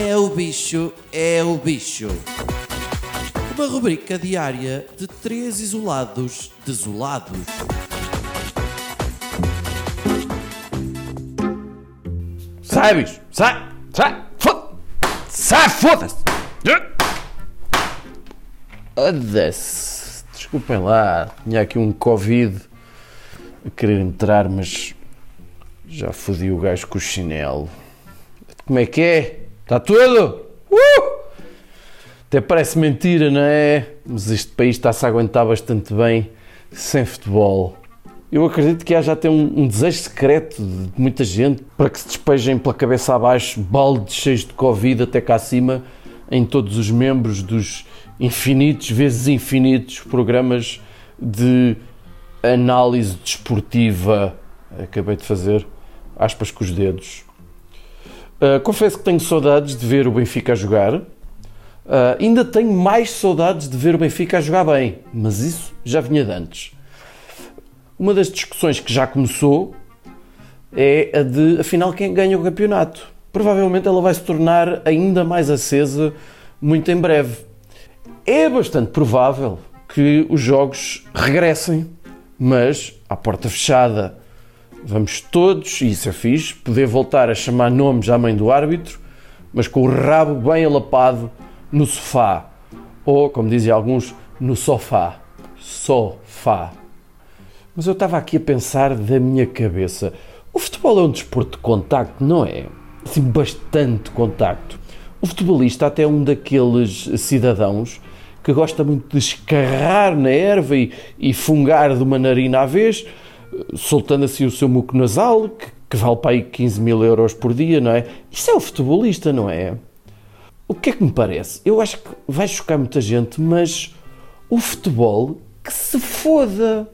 É o bicho, é o bicho. Uma rubrica diária de três isolados desolados. Sai, bicho! Sai! Sai! Foda! Sai, foda-se! Foda-se! Desculpem lá, tinha aqui um Covid a querer entrar, mas já fodi o gajo com o chinelo. Como é que é? Está tudo? Uh! Até parece mentira, não é? Mas este país está-se a aguentar bastante bem sem futebol. Eu acredito que há já até um, um, desejo secreto de muita gente para que se despejem pela cabeça abaixo baldes cheios de Covid até cá acima em todos os membros dos infinitos vezes infinitos programas de análise desportiva. Acabei de fazer aspas com os dedos. Uh, confesso que tenho saudades de ver o Benfica a jogar. Uh, ainda tenho mais saudades de ver o Benfica a jogar bem, mas isso já vinha de antes. Uma das discussões que já começou é a de, afinal, quem ganha o campeonato. Provavelmente ela vai se tornar ainda mais acesa muito em breve. É bastante provável que os jogos regressem, mas à porta fechada. Vamos todos, e isso é fixe, poder voltar a chamar nomes à mãe do árbitro, mas com o rabo bem alapado no sofá. Ou, como dizem alguns, no sofá. Sofá. Mas eu estava aqui a pensar da minha cabeça. O futebol é um desporto de contacto, não é? Assim, bastante contacto. O futebolista até é um daqueles cidadãos que gosta muito de escarrar na erva e, e fungar de uma narina à vez, soltando assim o seu muco nasal, que, que vale para aí 15 mil euros por dia, não é? Isso é o futebolista, não é? O que é que me parece? Eu acho que vai chocar muita gente, mas o futebol que se foda.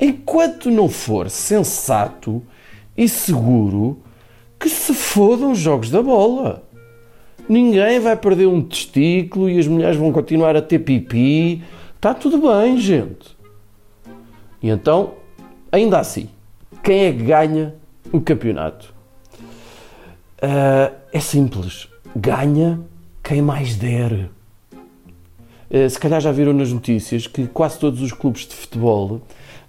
Enquanto não for sensato e seguro, que se fodam os jogos da bola. Ninguém vai perder um testículo e as mulheres vão continuar a ter pipi. Está tudo bem, gente. E então, ainda assim, quem é que ganha o campeonato? Uh, é simples. Ganha quem mais der. Uh, se calhar já viram nas notícias que quase todos os clubes de futebol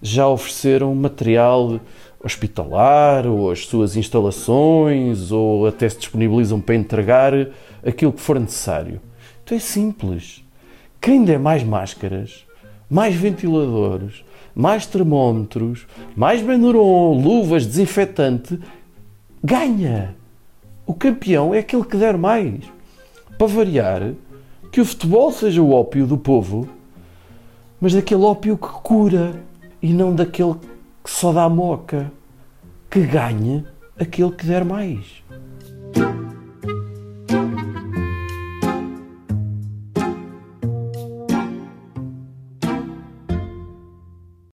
já ofereceram material hospitalar ou as suas instalações ou até se disponibilizam para entregar aquilo que for necessário. Então é simples. Quem der mais máscaras, mais ventiladores, mais termómetros, mais Benuron, luvas, desinfetante, ganha. O campeão é aquele que der mais. Para variar, que o futebol seja o ópio do povo, mas daquele ópio que cura e não daquele que só dá moca. Que ganhe aquele que der mais.